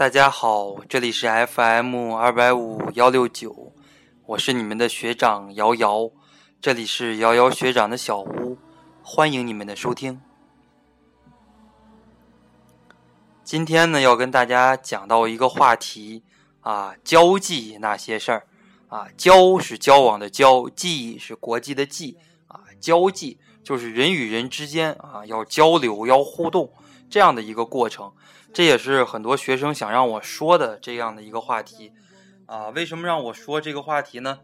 大家好，这里是 FM 二百五幺六九，我是你们的学长瑶瑶，这里是瑶瑶学长的小屋，欢迎你们的收听。今天呢，要跟大家讲到一个话题啊，交际那些事儿啊，交是交往的交，际是国际的际啊，交际就是人与人之间啊要交流要互动这样的一个过程。这也是很多学生想让我说的这样的一个话题，啊，为什么让我说这个话题呢？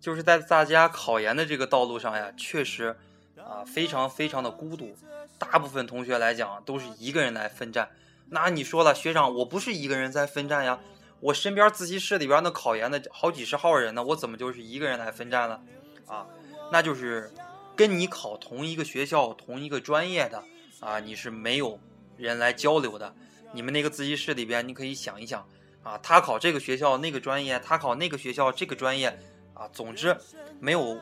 就是在大家考研的这个道路上呀，确实啊，非常非常的孤独。大部分同学来讲都是一个人来奋战。那你说了，学长，我不是一个人在奋战呀，我身边自习室里边那考研的好几十号人呢，我怎么就是一个人来奋战了？啊，那就是跟你考同一个学校、同一个专业的啊，你是没有人来交流的。你们那个自习室里边，你可以想一想，啊，他考这个学校那个专业，他考那个学校这个专业，啊，总之没有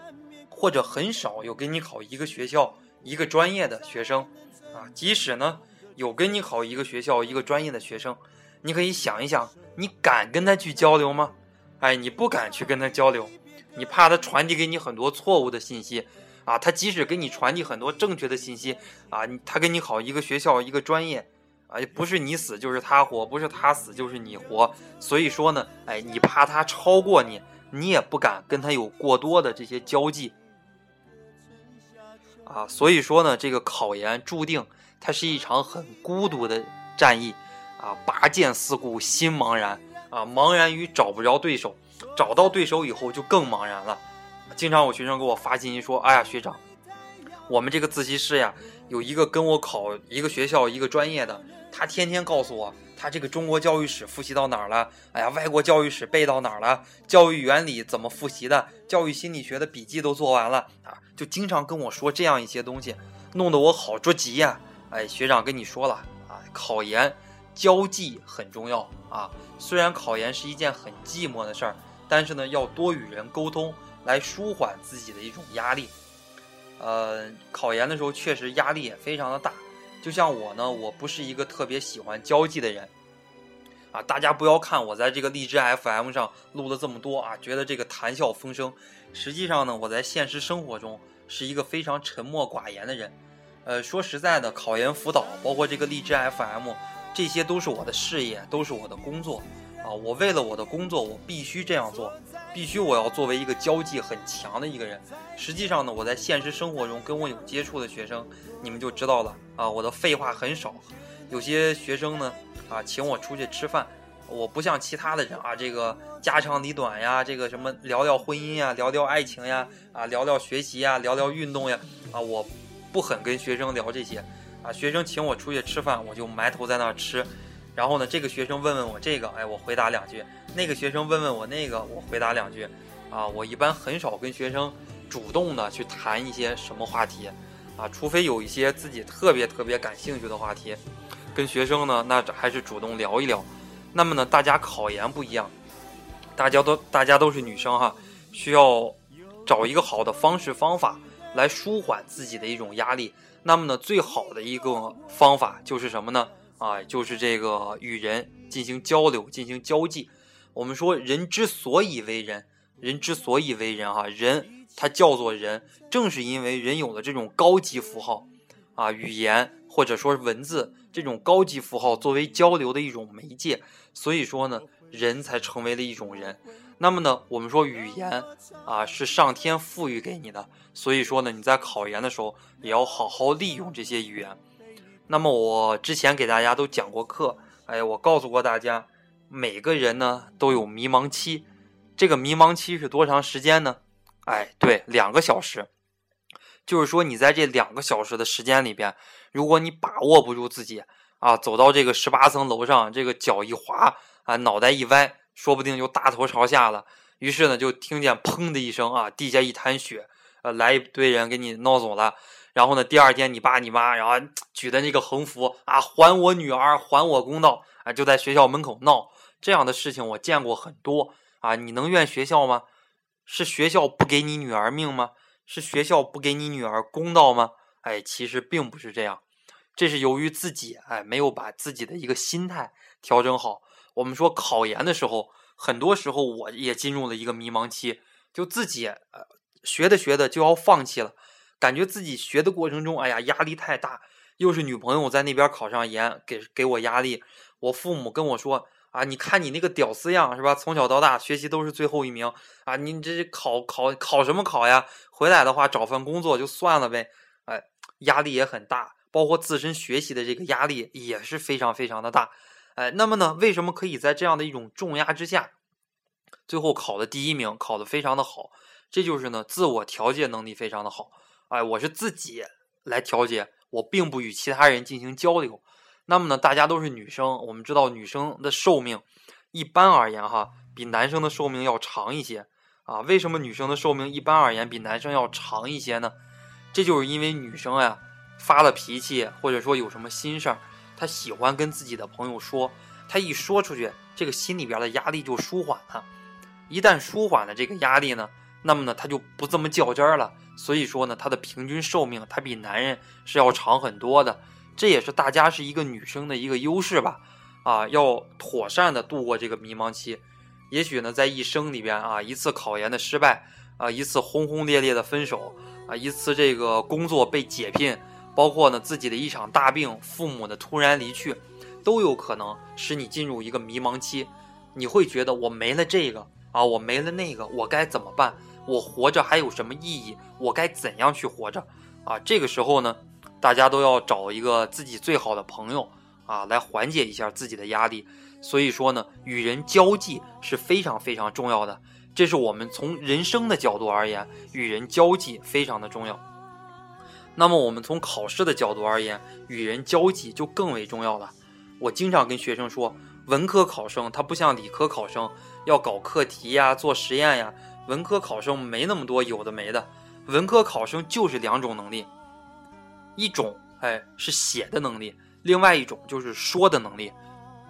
或者很少有跟你考一个学校一个专业的学生，啊，即使呢有跟你考一个学校一个专业的学生，你可以想一想，你敢跟他去交流吗？哎，你不敢去跟他交流，你怕他传递给你很多错误的信息，啊，他即使给你传递很多正确的信息，啊，他跟你考一个学校一个专业。啊，不是你死就是他活，不是他死就是你活。所以说呢，哎，你怕他超过你，你也不敢跟他有过多的这些交际。啊，所以说呢，这个考研注定它是一场很孤独的战役。啊，拔剑四顾心茫然。啊，茫然于找不着对手，找到对手以后就更茫然了。经常有学生给我发信息说：“哎呀，学长，我们这个自习室呀，有一个跟我考一个学校一个专业的。”他天天告诉我，他这个中国教育史复习到哪儿了？哎呀，外国教育史背到哪儿了？教育原理怎么复习的？教育心理学的笔记都做完了啊！就经常跟我说这样一些东西，弄得我好着急呀！哎，学长跟你说了啊，考研交际很重要啊。虽然考研是一件很寂寞的事儿，但是呢，要多与人沟通，来舒缓自己的一种压力。呃，考研的时候确实压力也非常的大。就像我呢，我不是一个特别喜欢交际的人，啊，大家不要看我在这个荔枝 FM 上录了这么多啊，觉得这个谈笑风生，实际上呢，我在现实生活中是一个非常沉默寡言的人。呃，说实在的，考研辅导，包括这个荔枝 FM，这些都是我的事业，都是我的工作，啊，我为了我的工作，我必须这样做。必须我要作为一个交际很强的一个人。实际上呢，我在现实生活中跟我有接触的学生，你们就知道了啊。我的废话很少，有些学生呢啊，请我出去吃饭，我不像其他的人啊，这个家长里短呀，这个什么聊聊婚姻呀，聊聊爱情呀，啊，聊聊学习呀，聊聊运动呀，啊，我不很跟学生聊这些啊。学生请我出去吃饭，我就埋头在那儿吃。然后呢，这个学生问问我这个，哎，我回答两句；那个学生问问我那个，我回答两句。啊，我一般很少跟学生主动的去谈一些什么话题，啊，除非有一些自己特别特别感兴趣的话题，跟学生呢，那还是主动聊一聊。那么呢，大家考研不一样，大家都大家都是女生哈，需要找一个好的方式方法来舒缓自己的一种压力。那么呢，最好的一个方法就是什么呢？啊，就是这个与人进行交流、进行交际。我们说，人之所以为人，人之所以为人，哈，人他叫做人，正是因为人有了这种高级符号，啊，语言或者说文字这种高级符号作为交流的一种媒介，所以说呢，人才成为了一种人。那么呢，我们说语言啊是上天赋予给你的，所以说呢，你在考研的时候也要好好利用这些语言。那么我之前给大家都讲过课，哎，我告诉过大家，每个人呢都有迷茫期，这个迷茫期是多长时间呢？哎，对，两个小时。就是说你在这两个小时的时间里边，如果你把握不住自己啊，走到这个十八层楼上，这个脚一滑啊，脑袋一歪，说不定就大头朝下了。于是呢，就听见砰的一声啊，地下一滩血，呃，来一堆人给你闹走了。然后呢？第二天，你爸你妈，然后举的那个横幅啊，还我女儿，还我公道啊，就在学校门口闹。这样的事情我见过很多啊。你能怨学校吗？是学校不给你女儿命吗？是学校不给你女儿公道吗？哎，其实并不是这样，这是由于自己哎没有把自己的一个心态调整好。我们说考研的时候，很多时候我也进入了一个迷茫期，就自己呃学着学着就要放弃了，感觉自己学的过程中，哎呀压力太大，又是女朋友在那边考上研，给给我压力，我父母跟我说啊，你看你那个屌丝样是吧？从小到大学习都是最后一名啊，你这考考考什么考呀？回来的话找份工作就算了呗，哎，压力也很大，包括自身学习的这个压力也是非常非常的大。哎，那么呢？为什么可以在这样的一种重压之下，最后考的第一名，考的非常的好？这就是呢，自我调节能力非常的好。哎，我是自己来调节，我并不与其他人进行交流。那么呢，大家都是女生，我们知道女生的寿命一般而言哈，比男生的寿命要长一些啊。为什么女生的寿命一般而言比男生要长一些呢？这就是因为女生呀发了脾气，或者说有什么心事儿。她喜欢跟自己的朋友说，她一说出去，这个心里边的压力就舒缓了。一旦舒缓了这个压力呢，那么呢，他就不这么较真儿了。所以说呢，他的平均寿命他比男人是要长很多的。这也是大家是一个女生的一个优势吧？啊，要妥善的度过这个迷茫期。也许呢，在一生里边啊，一次考研的失败啊，一次轰轰烈烈的分手啊，一次这个工作被解聘。包括呢，自己的一场大病，父母的突然离去，都有可能使你进入一个迷茫期。你会觉得我没了这个啊，我没了那个，我该怎么办？我活着还有什么意义？我该怎样去活着？啊，这个时候呢，大家都要找一个自己最好的朋友啊，来缓解一下自己的压力。所以说呢，与人交际是非常非常重要的。这是我们从人生的角度而言，与人交际非常的重要。那么我们从考试的角度而言，与人交际就更为重要了。我经常跟学生说，文科考生他不像理科考生要搞课题呀、做实验呀，文科考生没那么多有的没的。文科考生就是两种能力，一种哎是写的能力，另外一种就是说的能力。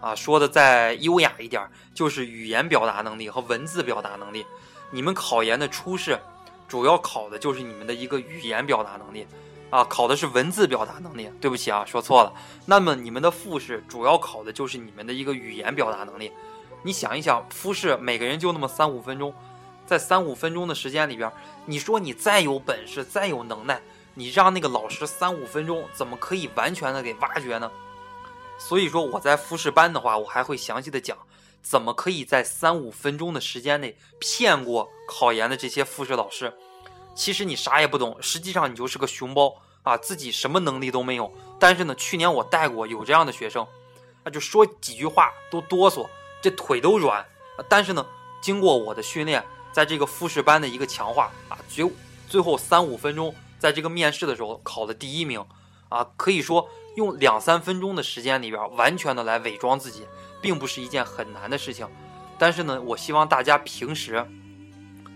啊，说的再优雅一点，就是语言表达能力和文字表达能力。你们考研的初试，主要考的就是你们的一个语言表达能力。啊，考的是文字表达能力。对不起啊，说错了。那么你们的复试主要考的就是你们的一个语言表达能力。你想一想，复试每个人就那么三五分钟，在三五分钟的时间里边，你说你再有本事、再有能耐，你让那个老师三五分钟怎么可以完全的给挖掘呢？所以说我在复试班的话，我还会详细的讲，怎么可以在三五分钟的时间内骗过考研的这些复试老师。其实你啥也不懂，实际上你就是个熊包啊，自己什么能力都没有。但是呢，去年我带过有这样的学生，那就说几句话都哆嗦，这腿都软。但是呢，经过我的训练，在这个复试班的一个强化啊，最最后三五分钟，在这个面试的时候考了第一名啊，可以说用两三分钟的时间里边，完全的来伪装自己，并不是一件很难的事情。但是呢，我希望大家平时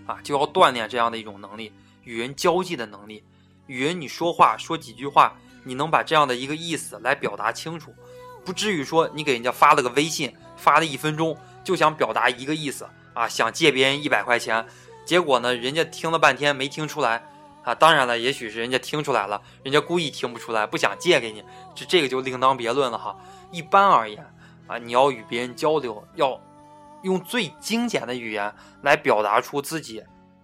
啊，就要锻炼这样的一种能力。与人交际的能力，与人你说话说几句话，你能把这样的一个意思来表达清楚，不至于说你给人家发了个微信，发了一分钟就想表达一个意思啊，想借别人一百块钱，结果呢，人家听了半天没听出来啊。当然了，也许是人家听出来了，人家故意听不出来，不想借给你，这这个就另当别论了哈。一般而言啊，你要与别人交流，要用最精简的语言来表达出自己。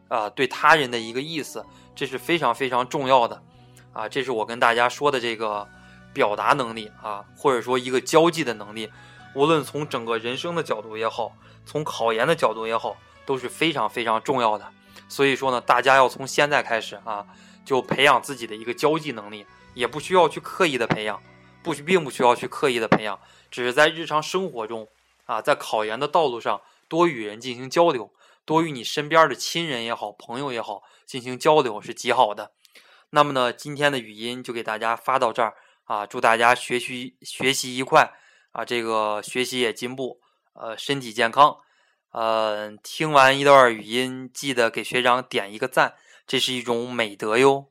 啊，对他人的一个意思，这是非常非常重要的，啊，这是我跟大家说的这个表达能力啊，或者说一个交际的能力，无论从整个人生的角度也好，从考研的角度也好，都是非常非常重要的。所以说呢，大家要从现在开始啊，就培养自己的一个交际能力，也不需要去刻意的培养，不需并不需要去刻意的培养，只是在日常生活中啊，在考研的道路上多与人进行交流。多与你身边的亲人也好，朋友也好进行交流是极好的。那么呢，今天的语音就给大家发到这儿啊！祝大家学习学习愉快啊！这个学习也进步，呃，身体健康。呃，听完一段语音，记得给学长点一个赞，这是一种美德哟。